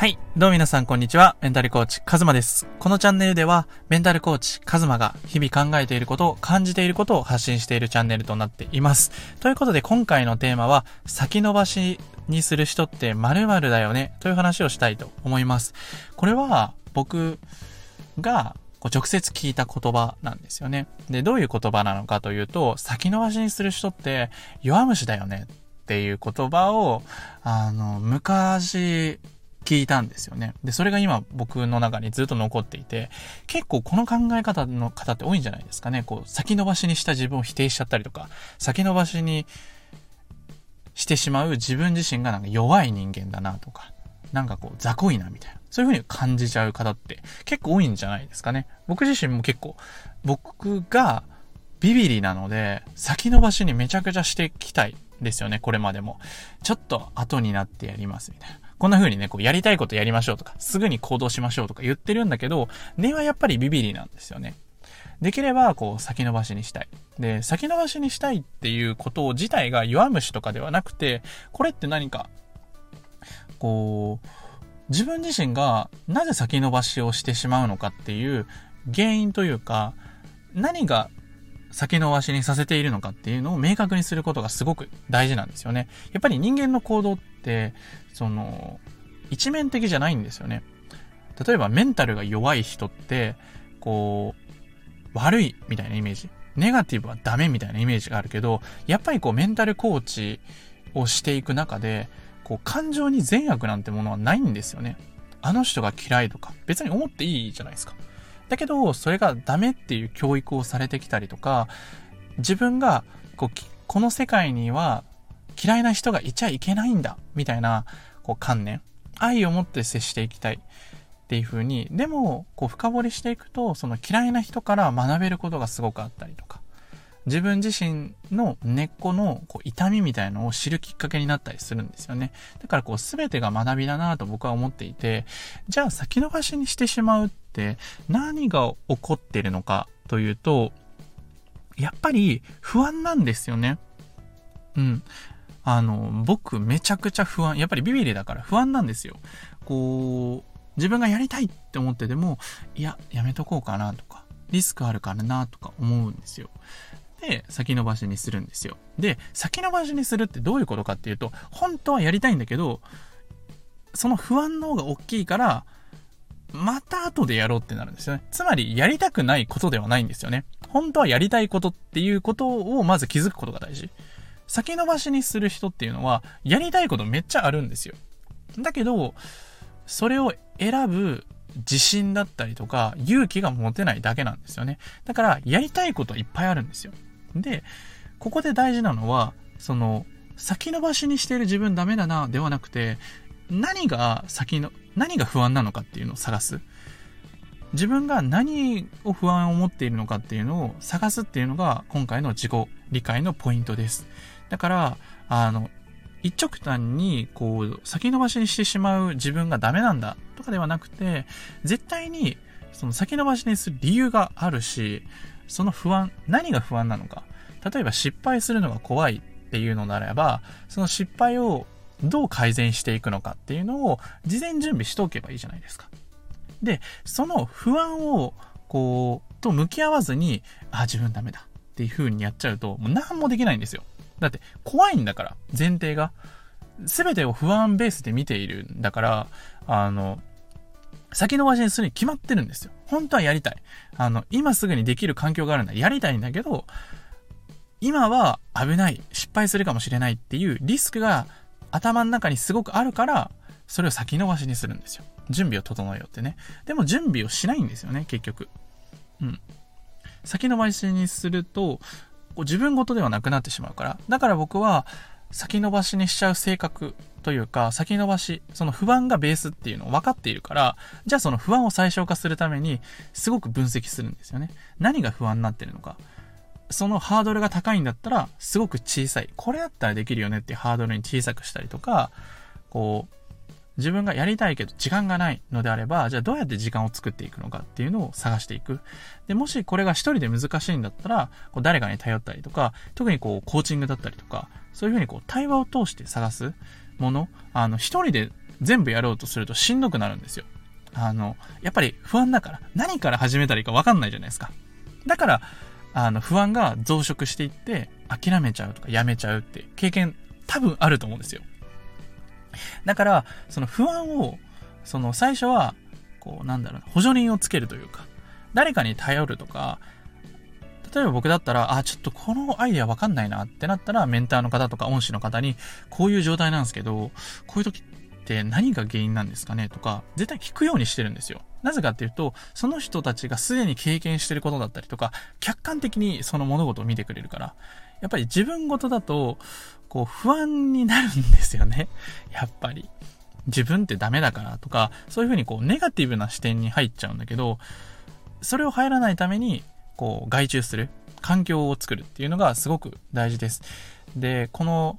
はい。どうも皆さんこんにちは。メンタルコーチ、カズマです。このチャンネルでは、メンタルコーチ、カズマが日々考えていることを、感じていることを発信しているチャンネルとなっています。ということで今回のテーマは、先延ばしにする人って〇〇だよね、という話をしたいと思います。これは、僕が、直接聞いた言葉なんですよね。で、どういう言葉なのかというと、先延ばしにする人って弱虫だよねっていう言葉を、あの、昔、聞いたんですよね。で、それが今僕の中にずっと残っていて、結構この考え方の方って多いんじゃないですかね。こう、先延ばしにした自分を否定しちゃったりとか、先延ばしにしてしまう自分自身がなんか弱い人間だなとか、なんかこう、雑魚いなみたいな。そういう風に感じちゃう方って結構多いんじゃないですかね。僕自身も結構、僕がビビリなので、先延ばしにめちゃくちゃしてきたいですよね、これまでも。ちょっと後になってやりますみたいな。こんな風にね、こうやりたいことやりましょうとか、すぐに行動しましょうとか言ってるんだけど、根はやっぱりビビリなんですよね。できれば、こう、先延ばしにしたい。で、先延ばしにしたいっていうこと自体が弱虫とかではなくて、これって何か、こう、自分自身がなぜ先延ばしをしてしまうのかっていう原因というか、何が先延ばしにさせているのかっていうのを明確にすることがすごく大事なんですよね。やっぱり人間の行動って、その、一面的じゃないんですよね。例えばメンタルが弱い人って、こう、悪いみたいなイメージ。ネガティブはダメみたいなイメージがあるけど、やっぱりこうメンタルコーチをしていく中で、こう感情に善悪なんてものはないんですよね。あの人が嫌いとか、別に思っていいじゃないですか。だけど、それがダメっていう教育をされてきたりとか、自分がこうこの世界には嫌いな人がいちゃいけないんだ、みたいなこう観念、愛を持って接していきたいっていう風に、でも、こう深掘りしていくと、その嫌いな人から学べることがすごくあったりとか、自分自身の根っこのこう痛みみたいのを知るきっかけになったりするんですよね。だからこう全てが学びだなと僕は思っていて、じゃあ先延ばしにしてしまうって何が起こってるのかというと、やっぱり不安なんですよね。うん。あの、僕めちゃくちゃ不安。やっぱりビビリだから不安なんですよ。こう、自分がやりたいって思ってても、いや、やめとこうかなとか、リスクあるからなとか思うんですよ。で、先延ばしにするんですよ。で、先延ばしにするってどういうことかっていうと、本当はやりたいんだけど、その不安の方が大きいから、また後でやろうってなるんですよね。つまり、やりたくないことではないんですよね。本当はやりたいことっていうことをまず気づくことが大事。先延ばしにする人っていうのは、やりたいことめっちゃあるんですよ。だけど、それを選ぶ自信だったりとか、勇気が持てないだけなんですよね。だから、やりたいことはいっぱいあるんですよ。で、ここで大事なのは、その、先延ばしにしている自分ダメだな、ではなくて、何が先の、何が不安なのかっていうのを探す。自分が何を不安を持っているのかっていうのを探すっていうのが今回の自己理解のポイントです。だから、あの、一直単に、こう、先延ばしにしてしまう自分がダメなんだとかではなくて、絶対に、その先延ばしにする理由があるし、その不安、何が不安なのか。例えば失敗するのが怖いっていうのならば、その失敗をどう改善していくのかっていうのを事前準備しておけばいいじゃないですか。で、その不安を、こう、と向き合わずに、あ、自分ダメだっていう風にやっちゃうと、もう何もできないんですよ。だって、怖いんだから、前提が。全てを不安ベースで見ているんだから、あの、先延ばしにするに決まってるんですよ。本当はやりたい。あの、今すぐにできる環境があるんだ。やりたいんだけど、今は危ない。失敗するかもしれないっていうリスクが頭の中にすごくあるから、それを先延ばしにするんですよ。準備を整えようってね。でも準備をしないんですよね、結局。うん。先延ばしにすると、自分ごとではなくなってしまうから。だから僕は、先延ばしにしちゃう性格というか、先延ばし、その不安がベースっていうのを分かっているから、じゃあその不安を最小化するために、すごく分析するんですよね。何が不安になってるのか。そのハードルが高いんだったら、すごく小さい。これだったらできるよねっていうハードルに小さくしたりとか、こう、自分がやりたいけど時間がないのであれば、じゃあどうやって時間を作っていくのかっていうのを探していく。で、もしこれが一人で難しいんだったら、こう誰かに頼ったりとか、特にこうコーチングだったりとか、そういうふうにこう対話を通して探すもの、あの、一人で全部やろうとするとしんどくなるんですよ。あの、やっぱり不安だから、何から始めたらいいかわかんないじゃないですか。だから、あの、不安が増殖していって、諦めちゃうとかやめちゃうって経験多分あると思うんですよ。だから、その不安を、その最初は、こう、なんだろう、補助輪をつけるというか、誰かに頼るとか、例えば僕だったら、あ、ちょっとこのアイデアわかんないなってなったら、メンターの方とか恩師の方に、こういう状態なんですけど、こういう時って何が原因なんですかねとか、絶対聞くようにしてるんですよ。なぜかっていうと、その人たちがすでに経験してることだったりとか、客観的にその物事を見てくれるから、やっぱり自分事だと、こう不安になるんですよね。やっぱり。自分ってダメだからとか、そういうふうにこうネガティブな視点に入っちゃうんだけど、それを入らないために、こう外注する、環境を作るっていうのがすごく大事です。で、この、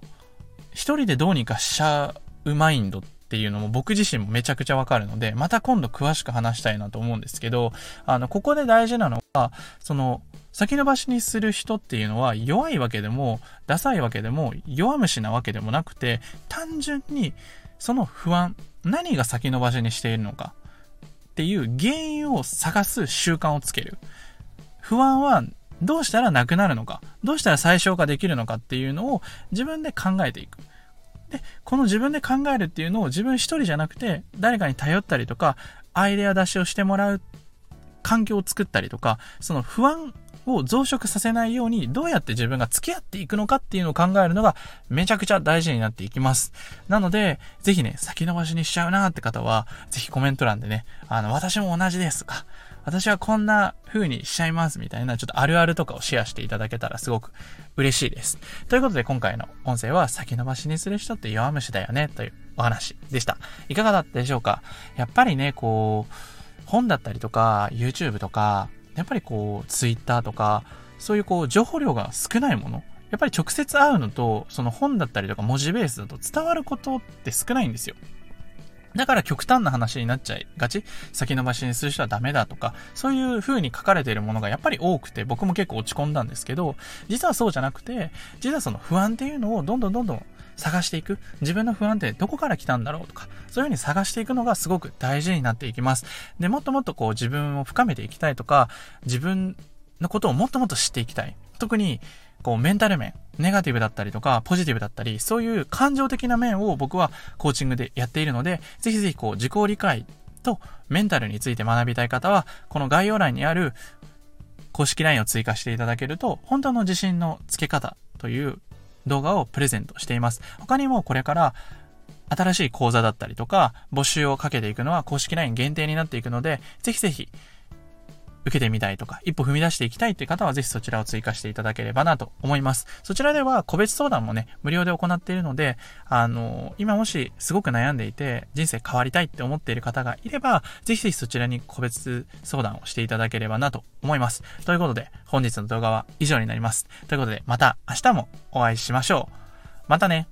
一人でどうにかしちゃうマインドっていうのも僕自身もめちゃくちゃわかるので、また今度詳しく話したいなと思うんですけど、あの、ここで大事なのは、その、先延ばしにする人っていうのは弱いわけでも、ダサいわけでも、弱虫なわけでもなくて、単純にその不安、何が先延ばしにしているのかっていう原因を探す習慣をつける。不安はどうしたらなくなるのか、どうしたら最小化できるのかっていうのを自分で考えていく。で、この自分で考えるっていうのを自分一人じゃなくて、誰かに頼ったりとか、アイデア出しをしてもらう環境を作ったりとか、その不安を増殖させないようにどうやって自分が付き合っていくのかっていうのを考えるのがめちゃくちゃ大事になっていきます。なので、ぜひね、先延ばしにしちゃうなーって方は、ぜひコメント欄でね、あの、私も同じですとか、私はこんな風にしちゃいますみたいな、ちょっとあるあるとかをシェアしていただけたらすごく嬉しいです。ということで今回の音声は先延ばしにする人って弱虫だよねというお話でした。いかがだったでしょうか？やっぱりね、こう、本だったりとか、YouTube とか、やっぱりこう、Twitter とか、そういうこう、情報量が少ないもの。やっぱり直接会うのと、その本だったりとか文字ベースだと伝わることって少ないんですよ。だから極端な話になっちゃいがち先延ばしにする人はダメだとか、そういう風に書かれているものがやっぱり多くて、僕も結構落ち込んだんですけど、実はそうじゃなくて、実はその不安っていうのをどんどんどんどん探していく。自分の不安ってどこから来たんだろうとか、そういう風に探していくのがすごく大事になっていきます。で、もっともっとこう自分を深めていきたいとか、自分のことをもっともっと知っていきたい。特に、こうメンタル面、ネガティブだったりとか、ポジティブだったり、そういう感情的な面を僕はコーチングでやっているので、ぜひぜひこう自己理解とメンタルについて学びたい方は、この概要欄にある公式 LINE を追加していただけると、本当の自信のつけ方という動画をプレゼントしています。他にもこれから新しい講座だったりとか、募集をかけていくのは公式 LINE 限定になっていくので、ぜひぜひ受けてみたいとか、一歩踏み出していきたいっていう方はぜひそちらを追加していただければなと思います。そちらでは個別相談もね、無料で行っているので、あの、今もしすごく悩んでいて、人生変わりたいって思っている方がいれば、ぜひぜひそちらに個別相談をしていただければなと思います。ということで、本日の動画は以上になります。ということで、また明日もお会いしましょう。またね。